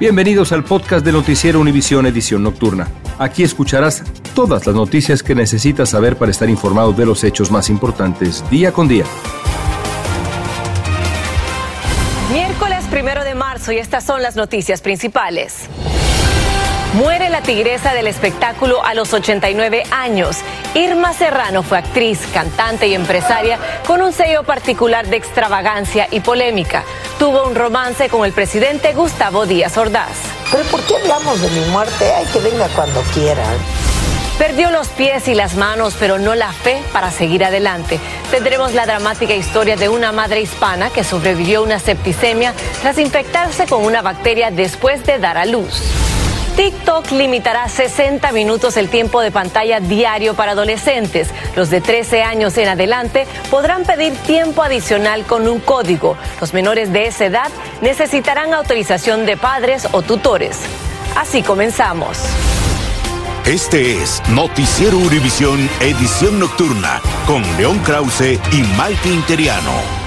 Bienvenidos al podcast de Noticiero Univisión Edición Nocturna. Aquí escucharás todas las noticias que necesitas saber para estar informado de los hechos más importantes día con día. Miércoles primero de marzo y estas son las noticias principales. Muere la tigresa del espectáculo a los 89 años. Irma Serrano fue actriz, cantante y empresaria con un sello particular de extravagancia y polémica. Tuvo un romance con el presidente Gustavo Díaz Ordaz. Pero ¿por qué hablamos de mi muerte? Hay que venga cuando quiera. Perdió los pies y las manos, pero no la fe para seguir adelante. Tendremos la dramática historia de una madre hispana que sobrevivió a una septicemia tras infectarse con una bacteria después de dar a luz. TikTok limitará 60 minutos el tiempo de pantalla diario para adolescentes. Los de 13 años en adelante podrán pedir tiempo adicional con un código. Los menores de esa edad necesitarán autorización de padres o tutores. Así comenzamos. Este es Noticiero Univisión Edición Nocturna con León Krause y Maite Interiano.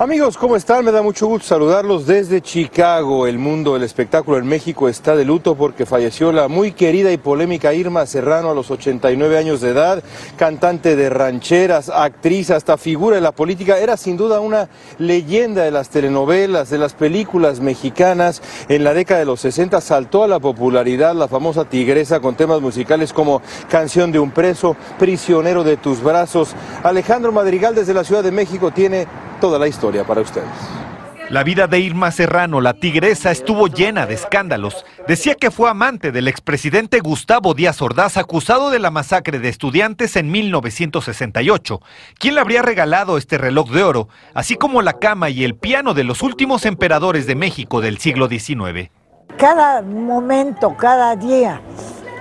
Amigos, ¿cómo están? Me da mucho gusto saludarlos desde Chicago. El mundo del espectáculo en México está de luto porque falleció la muy querida y polémica Irma Serrano a los 89 años de edad, cantante de rancheras, actriz, hasta figura de la política. Era sin duda una leyenda de las telenovelas, de las películas mexicanas. En la década de los 60 saltó a la popularidad la famosa tigresa con temas musicales como Canción de un preso, Prisionero de tus brazos. Alejandro Madrigal desde la Ciudad de México tiene toda la historia para ustedes. La vida de Irma Serrano, la tigresa, estuvo llena de escándalos. Decía que fue amante del expresidente Gustavo Díaz Ordaz, acusado de la masacre de estudiantes en 1968. ¿Quién le habría regalado este reloj de oro, así como la cama y el piano de los últimos emperadores de México del siglo XIX? Cada momento, cada día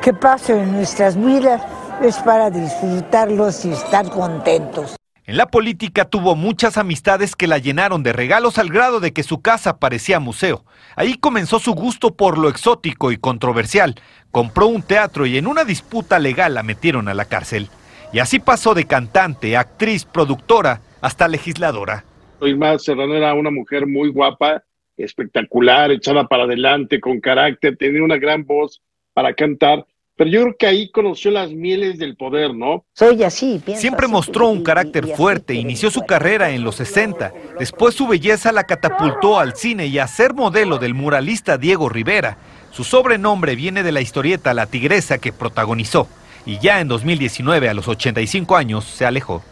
que pasa en nuestras vidas es para disfrutarlos y estar contentos. En la política tuvo muchas amistades que la llenaron de regalos al grado de que su casa parecía museo. Ahí comenzó su gusto por lo exótico y controversial. Compró un teatro y en una disputa legal la metieron a la cárcel. Y así pasó de cantante, actriz, productora, hasta legisladora. Irma Serrano era una mujer muy guapa, espectacular, echada para adelante, con carácter, tenía una gran voz para cantar pero yo creo que ahí conoció las mieles del poder, ¿no? Soy así, pienso Siempre así, mostró un y- carácter y fuerte, te inició su carrera en los 60, después su belleza la catapultó al cine y a ser modelo del muralista Diego Rivera. Su sobrenombre viene de la historieta La Tigresa que protagonizó, y ya en 2019, a los 85 años, se alejó.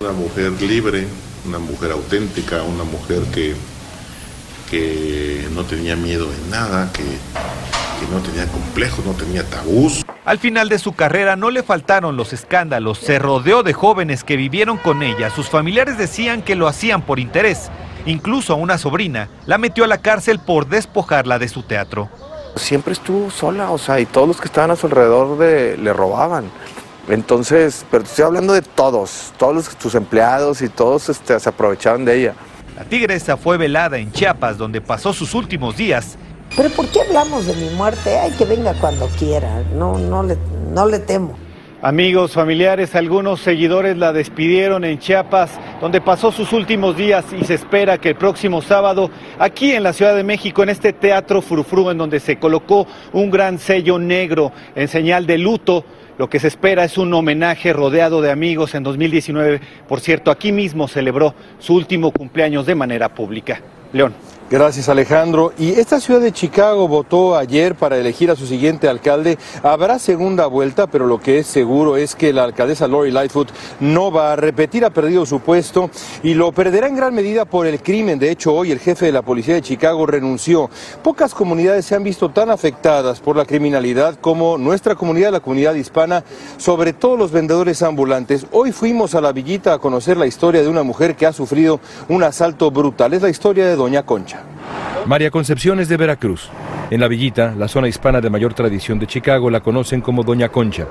Una mujer libre, una mujer auténtica, una mujer que, que no tenía miedo de nada, que, que no tenía complejos, no tenía tabús. Al final de su carrera no le faltaron los escándalos, se rodeó de jóvenes que vivieron con ella, sus familiares decían que lo hacían por interés, incluso a una sobrina la metió a la cárcel por despojarla de su teatro. siempre estuvo sola, o sea, y todos los que estaban a su alrededor de- le robaban. Entonces, pero estoy hablando de todos, todos los, sus empleados y todos este, se aprovechaban de ella. La tigresa fue velada en Chiapas, donde pasó sus últimos días. Pero ¿por qué hablamos de mi muerte? Ay, que venga cuando quiera. No, no le, no le temo. Amigos, familiares, algunos seguidores la despidieron en Chiapas, donde pasó sus últimos días y se espera que el próximo sábado, aquí en la Ciudad de México, en este teatro Frufru, en donde se colocó un gran sello negro en señal de luto, lo que se espera es un homenaje rodeado de amigos. En 2019, por cierto, aquí mismo celebró su último cumpleaños de manera pública. León. Gracias Alejandro. Y esta ciudad de Chicago votó ayer para elegir a su siguiente alcalde. Habrá segunda vuelta, pero lo que es seguro es que la alcaldesa Lori Lightfoot no va a repetir, ha perdido su puesto y lo perderá en gran medida por el crimen. De hecho, hoy el jefe de la policía de Chicago renunció. Pocas comunidades se han visto tan afectadas por la criminalidad como nuestra comunidad, la comunidad hispana, sobre todo los vendedores ambulantes. Hoy fuimos a la villita a conocer la historia de una mujer que ha sufrido un asalto brutal. Es la historia de Doña Concha. María Concepción es de Veracruz. En la villita, la zona hispana de mayor tradición de Chicago, la conocen como Doña Concha.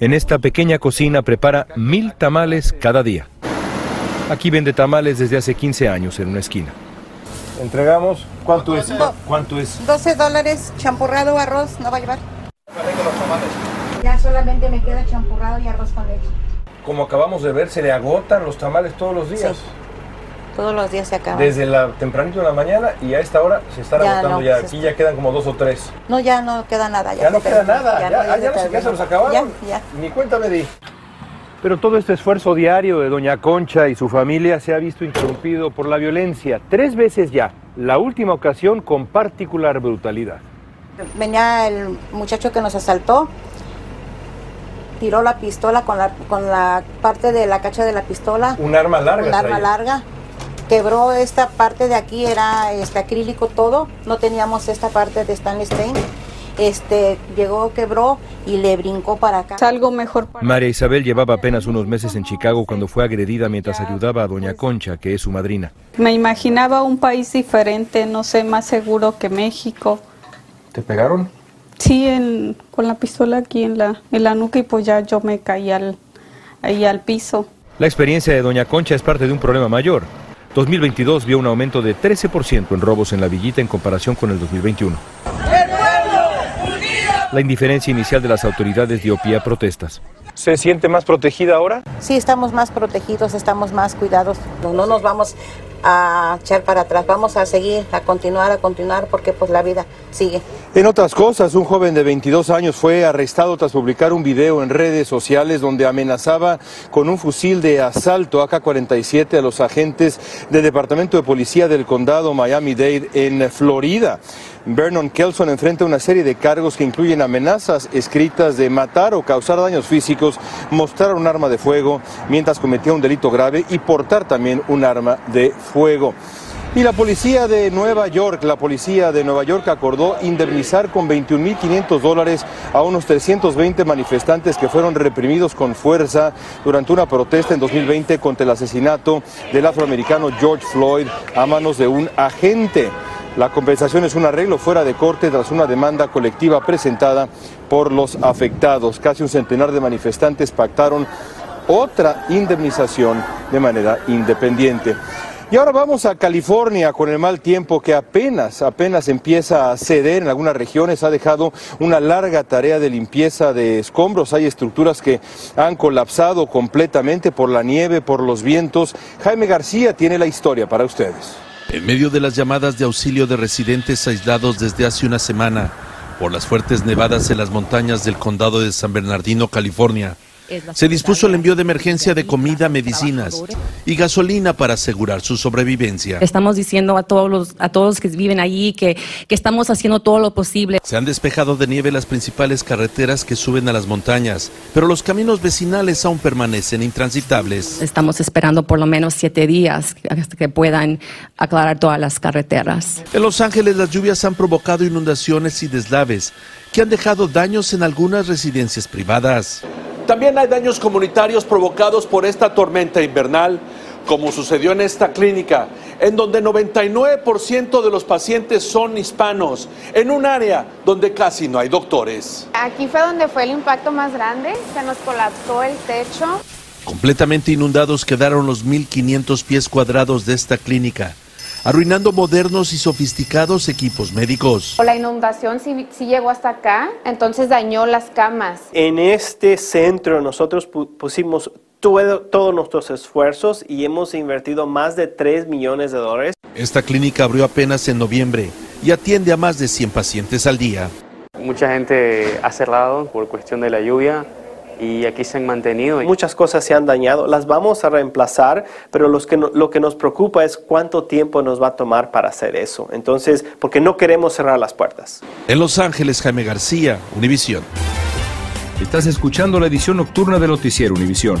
En esta pequeña cocina prepara mil tamales cada día. Aquí vende tamales desde hace 15 años en una esquina. Entregamos, ¿cuánto es? ¿Cuánto es? 12 dólares, champurrado, arroz, ¿no va a llevar? Ya solamente me queda champurrado y arroz con leche. Como acabamos de ver, se le agotan los tamales todos los días. Todos los días se acaban. Desde la tempranito de la mañana y a esta hora se están Ya agotando no, ya. pues Aquí ya quedan como dos o tres. No, ya no queda nada. Ya, no se queda nada. Ya, no, ya, no se, ya terminó. se los acabaron. Ya, ya. Ni cuenta me di. Pero todo este esfuerzo diario de Doña Concha y su familia se ha visto interrumpido por la violencia tres veces ya, la última ocasión con particular brutalidad. Venía el muchacho que nos asaltó, tiró la pistola con la, con la parte de la cacha de la pistola. Un arma larga Un arma larga. Quebró esta parte de aquí, era este acrílico todo, no teníamos esta parte de stainless Stain. Este, llegó, quebró y le brincó para acá. Algo mejor para María Isabel llevaba apenas unos meses en Chicago cuando fue agredida mientras ayudaba a Doña Concha, que es su madrina. Me imaginaba un país diferente, no sé, más seguro que México. ¿Te pegaron? Sí, en- con la pistola aquí en la, en la nuca y pues ya yo me caí al, ahí al piso. La experiencia de Doña Concha es parte de un problema mayor. 2022 vio un aumento de 13% en robos en la villita en comparación con el 2021. La indiferencia inicial de las autoridades dio pie a protestas. ¿Se siente más protegida ahora? Sí, estamos más protegidos, estamos más cuidados. No, no nos vamos a echar para atrás, vamos a seguir, a continuar, a continuar, porque pues la vida sigue. En otras cosas, un joven de 22 años fue arrestado tras publicar un video en redes sociales donde amenazaba con un fusil de asalto AK-47 a los agentes del Departamento de Policía del Condado Miami-Dade en Florida. Vernon Kelson enfrenta una serie de cargos que incluyen amenazas escritas de matar o causar daños físicos, mostrar un arma de fuego mientras cometía un delito grave y portar también un arma de fuego. Y la policía de Nueva York, la policía de Nueva York acordó indemnizar con 21.500 dólares a unos 320 manifestantes que fueron reprimidos con fuerza durante una protesta en 2020 contra el asesinato del afroamericano George Floyd a manos de un agente. La compensación es un arreglo fuera de corte tras una demanda colectiva presentada por los afectados. Casi un centenar de manifestantes pactaron otra indemnización de manera independiente. Y ahora vamos a California con el mal tiempo que apenas, apenas empieza a ceder en algunas regiones. Ha dejado una larga tarea de limpieza de escombros. Hay estructuras que han colapsado completamente por la nieve, por los vientos. Jaime García tiene la historia para ustedes. En medio de las llamadas de auxilio de residentes aislados desde hace una semana por las fuertes nevadas en las montañas del condado de San Bernardino, California, se dispuso el envío de emergencia de comida, medicinas y gasolina para asegurar su sobrevivencia. Estamos diciendo a todos los, a todos que viven allí que, que estamos haciendo todo lo posible. Se han despejado de nieve las principales carreteras que suben a las montañas, pero los caminos vecinales aún permanecen intransitables. Estamos esperando por lo menos siete días hasta que puedan aclarar todas las carreteras. En Los Ángeles las lluvias han provocado inundaciones y deslaves que han dejado daños en algunas residencias privadas. También hay daños comunitarios provocados por esta tormenta invernal, como sucedió en esta clínica, en donde 99% de los pacientes son hispanos, en un área donde casi no hay doctores. Aquí fue donde fue el impacto más grande, se nos colapsó el techo. Completamente inundados quedaron los 1.500 pies cuadrados de esta clínica, arruinando modernos y sofisticados equipos médicos. La inundación sí, sí llegó hasta acá, entonces dañó las camas. En este centro nosotros pusimos todos nuestros esfuerzos y hemos invertido más de 3 millones de dólares. Esta clínica abrió apenas en noviembre y atiende a más de 100 pacientes al día. Mucha gente ha cerrado por cuestión de la lluvia y aquí se han mantenido. Muchas cosas se han dañado, las vamos a reemplazar, pero los que lo que nos preocupa es cuánto tiempo nos va a tomar para hacer eso. Entonces, porque no queremos cerrar las puertas. En Los Ángeles, Jaime García, Univisión. Estás escuchando la edición nocturna de Noticiero Univisión.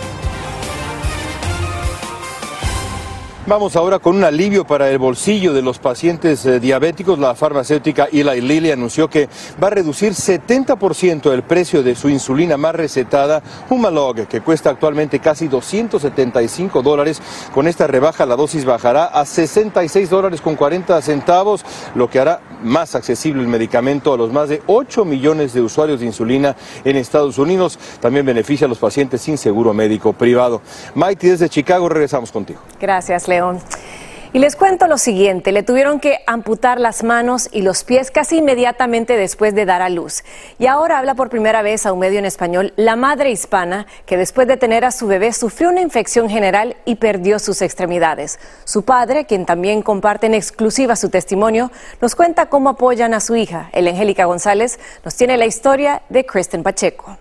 Vamos ahora con un alivio para el bolsillo de los pacientes eh, diabéticos. La farmacéutica Eli Lilly anunció que va a reducir 70% el precio de su insulina más recetada, Humalog, que cuesta actualmente casi 275 dólares. Con esta rebaja la dosis bajará a 66 dólares con 40 centavos, lo que hará más accesible el medicamento a los más de 8 millones de usuarios de insulina en Estados Unidos. También beneficia a los pacientes sin seguro médico privado. Maite desde Chicago, regresamos contigo. Gracias, León. Y les cuento lo siguiente, le tuvieron que amputar las manos y los pies casi inmediatamente después de dar a luz. Y ahora habla por primera vez a un medio en español la madre hispana que después de tener a su bebé sufrió una infección general y perdió sus extremidades. Su padre, quien también comparte en exclusiva su testimonio, nos cuenta cómo apoyan a su hija. El Angélica González nos tiene la historia de Kristen Pacheco.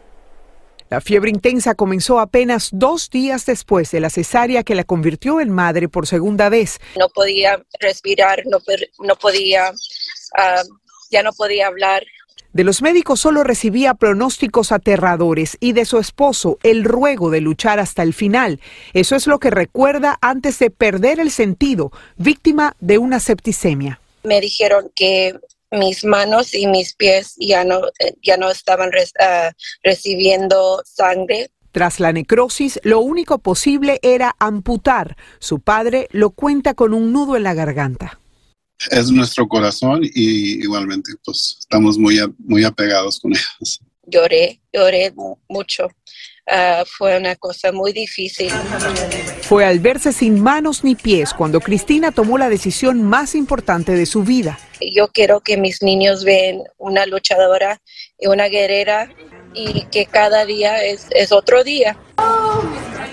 La fiebre intensa comenzó apenas dos días después de la cesárea que la convirtió en madre por segunda vez. No podía respirar, no, no podía, ah, ya no podía hablar. De los médicos solo recibía pronósticos aterradores y de su esposo el ruego de luchar hasta el final. Eso es lo que recuerda antes de perder el sentido, víctima de una septicemia. Me dijeron que mis manos y mis pies ya no, eh, ya no estaban ah, recibiendo sangre. Tras la necrosis, lo único posible era amputar. Su padre lo cuenta con un nudo en la garganta. Es nuestro corazón y igualmente pues estamos muy, muy apegados con ellos. Lloré, lloré mucho. Ah, fue una cosa muy difícil. Fue al verse sin manos ni pies cuando Cristina tomó la decisión más importante de su vida. Yo quiero que mis niños vean una luchadora y una guerrera y que cada día es, es otro día.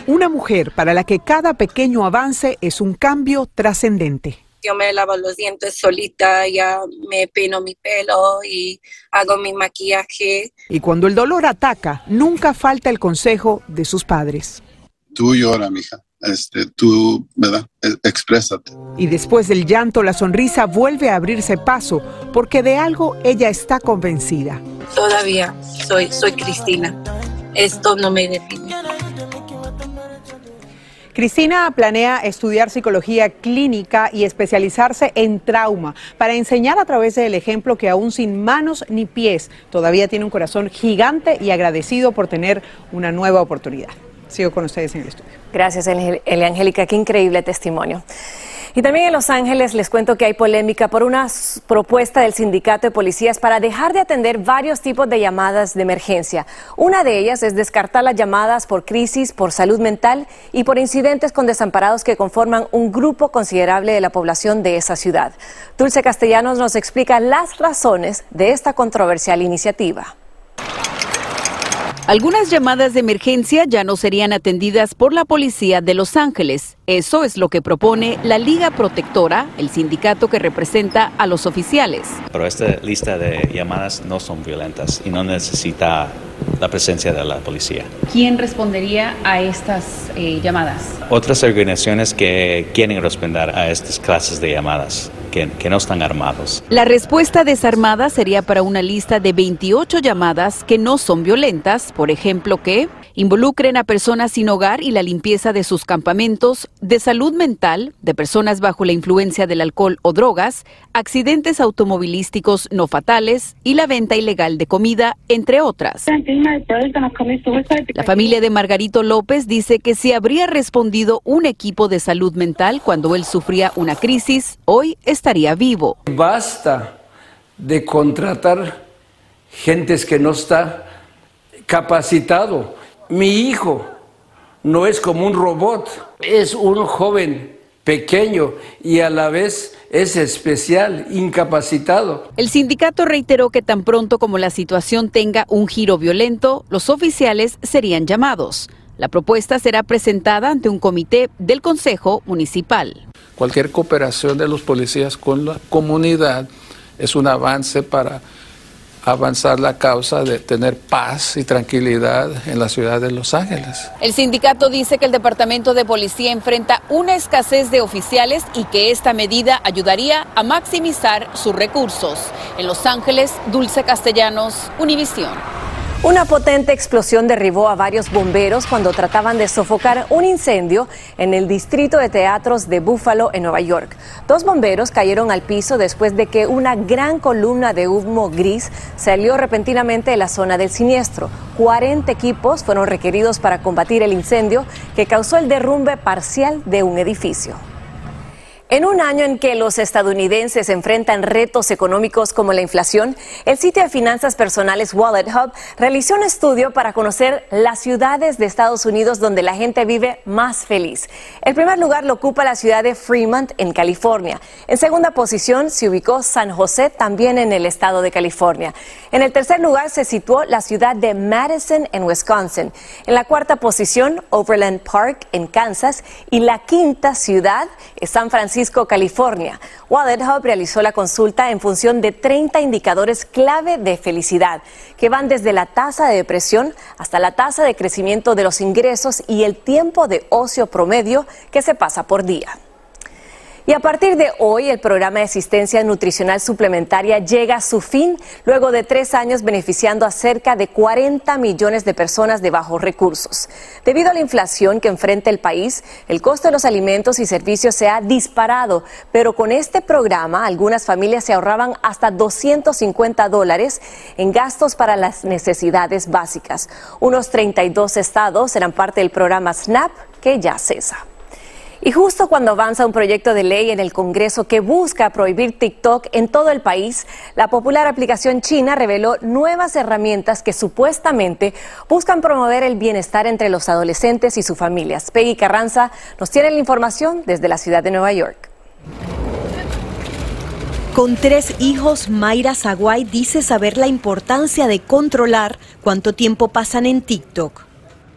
Una mujer para la que cada pequeño avance es un cambio trascendente yo me lavo los dientes solita, ya me peino mi pelo y hago mi maquillaje. Y cuando el dolor ataca, nunca falta el consejo de sus padres. Tú llora, mija. Este, tú, ¿verdad? E, exprésate. Y después del llanto, la sonrisa vuelve a abrirse paso, porque de algo ella está convencida. Todavía soy, soy Cristina. Esto no me define. Cristina planea estudiar psicología clínica y especializarse en trauma para enseñar a través del ejemplo que aún sin manos ni pies todavía tiene un corazón gigante y agradecido por tener una nueva oportunidad. Sigo con ustedes en el estudio. Gracias, Angélica. Qué increíble testimonio. Y también en Los Ángeles les cuento que hay polémica por una propuesta del sindicato de policías para dejar de atender varios tipos de llamadas de emergencia. Una de ellas es descartar las llamadas por crisis, por salud mental y por incidentes con desamparados que conforman un grupo considerable de la población de esa ciudad. Dulce Castellanos nos explica las razones de esta controversial iniciativa. Algunas llamadas de emergencia ya no serían atendidas por la policía de Los Ángeles. Eso es lo que propone la Liga Protectora, el sindicato que representa a los oficiales. Pero esta lista de llamadas no son violentas y no necesita la presencia de la policía. ¿Quién respondería a estas eh, llamadas? Otras organizaciones que quieren responder a estas clases de llamadas. Que, que, no están armados. La respuesta desarmada sería para una lista de 28 llamadas que no son violentas, por ejemplo, que involucren a personas sin hogar y la limpieza de sus campamentos, de salud mental, de personas bajo la influencia del alcohol o drogas, accidentes automovilísticos no fatales y la venta ilegal de comida, entre otras. La familia de Margarito López dice que si habría respondido un equipo de salud mental cuando él sufría una crisis, hoy estaría vivo. Basta de contratar gentes que no está capacitado. Mi hijo no es como un robot, es un joven pequeño y a la vez es especial, incapacitado. El sindicato reiteró que tan pronto como la situación tenga un giro violento, los oficiales serían llamados. La propuesta será presentada ante un comité del Consejo Municipal. Cualquier cooperación de los policías con la comunidad es un avance para avanzar la causa de tener paz y tranquilidad en la ciudad de Los Ángeles. El sindicato dice que el Departamento de Policía enfrenta una escasez de oficiales y que esta medida ayudaría a maximizar sus recursos. En Los Ángeles, Dulce Castellanos, Univisión. Una potente explosión derribó a varios bomberos cuando trataban de sofocar un incendio en el distrito de teatros de Buffalo, en Nueva York. Dos bomberos cayeron al piso después de que una gran columna de humo gris salió repentinamente de la zona del siniestro. 40 equipos fueron requeridos para combatir el incendio que causó el derrumbe parcial de un edificio. En un año en que los estadounidenses enfrentan retos económicos como la inflación, el sitio de finanzas personales Wallet Hub realizó un estudio para conocer las ciudades de Estados Unidos donde la gente vive más feliz. El primer lugar lo ocupa la ciudad de Fremont, en California. En segunda posición se ubicó San José, también en el estado de California. En el tercer lugar se situó la ciudad de Madison, en Wisconsin. En la cuarta posición, Overland Park, en Kansas. Y la quinta ciudad es San Francisco. Francisco, California. Wallet Hub realizó la consulta en función de 30 indicadores clave de felicidad, que van desde la tasa de depresión hasta la tasa de crecimiento de los ingresos y el tiempo de ocio promedio que se pasa por día. Y a partir de hoy, el programa de asistencia nutricional suplementaria llega a su fin luego de tres años beneficiando a cerca de 40 millones de personas de bajos recursos. Debido a la inflación que enfrenta el país, el costo de los alimentos y servicios se ha disparado, pero con este programa algunas familias se ahorraban hasta 250 dólares en gastos para las necesidades básicas. Unos 32 estados serán parte del programa SNAP que ya cesa. Y justo cuando avanza un proyecto de ley en el Congreso que busca prohibir TikTok en todo el país, la popular aplicación china reveló nuevas herramientas que supuestamente buscan promover el bienestar entre los adolescentes y sus familias. Peggy Carranza nos tiene la información desde la ciudad de Nueva York. Con tres hijos, Mayra Zaguay dice saber la importancia de controlar cuánto tiempo pasan en TikTok.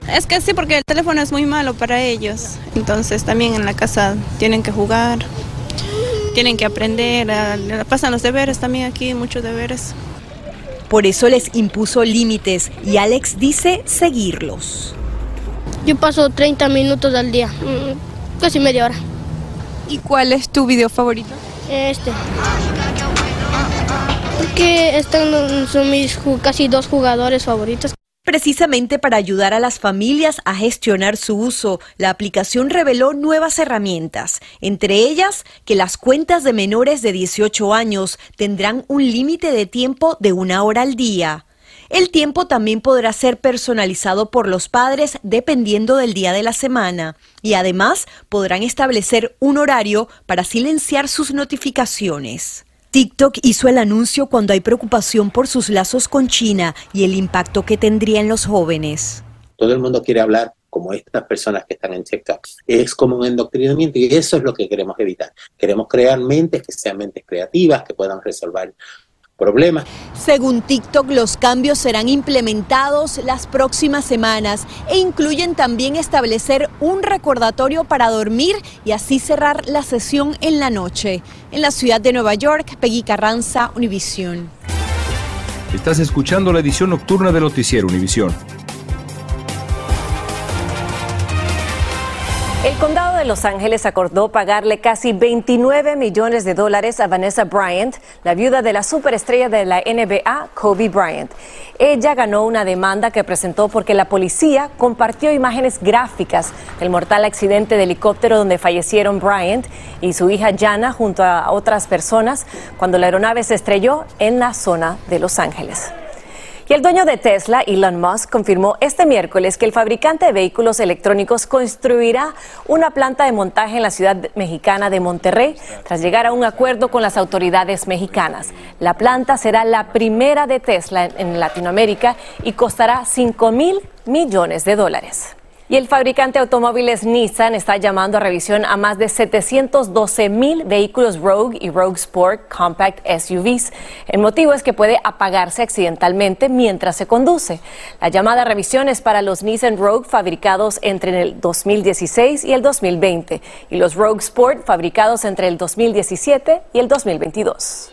Es que sí, porque el teléfono es muy malo para ellos. Entonces también en la casa tienen que jugar, tienen que aprender, pasan los deberes también aquí, muchos deberes. Por eso les impuso límites y Alex dice seguirlos. Yo paso 30 minutos al día, mm, casi media hora. ¿Y cuál es tu video favorito? Este. Porque están, son mis casi dos jugadores favoritos. Precisamente para ayudar a las familias a gestionar su uso, la aplicación reveló nuevas herramientas, entre ellas que las cuentas de menores de 18 años tendrán un límite de tiempo de una hora al día. El tiempo también podrá ser personalizado por los padres dependiendo del día de la semana y además podrán establecer un horario para silenciar sus notificaciones. TikTok hizo el anuncio cuando hay preocupación por sus lazos con China y el impacto que tendría en los jóvenes. Todo el mundo quiere hablar como estas personas que están en TikTok. Es como un endoctrinamiento y eso es lo que queremos evitar. Queremos crear mentes que sean mentes creativas, que puedan resolver problemas. Según TikTok, los cambios serán implementados las próximas semanas e incluyen también establecer un recordatorio para dormir y así cerrar la sesión en la noche. En la ciudad de Nueva York, Peggy Carranza, Univisión. Estás escuchando la edición nocturna de Noticiero Univisión. El condado de Los Ángeles acordó pagarle casi 29 millones de dólares a Vanessa Bryant, la viuda de la superestrella de la NBA, Kobe Bryant. Ella ganó una demanda que presentó porque la policía compartió imágenes gráficas del mortal accidente de helicóptero donde fallecieron Bryant y su hija Jana junto a otras personas cuando la aeronave se estrelló en la zona de Los Ángeles. Y el dueño de Tesla, Elon Musk, confirmó este miércoles que el fabricante de vehículos electrónicos construirá una planta de montaje en la ciudad mexicana de Monterrey tras llegar a un acuerdo con las autoridades mexicanas. La planta será la primera de Tesla en Latinoamérica y costará 5 mil millones de dólares. Y el fabricante de automóviles Nissan está llamando a revisión a más de 712 mil vehículos Rogue y Rogue Sport Compact SUVs. El motivo es que puede apagarse accidentalmente mientras se conduce. La llamada revisión es para los Nissan Rogue fabricados entre el 2016 y el 2020 y los Rogue Sport fabricados entre el 2017 y el 2022.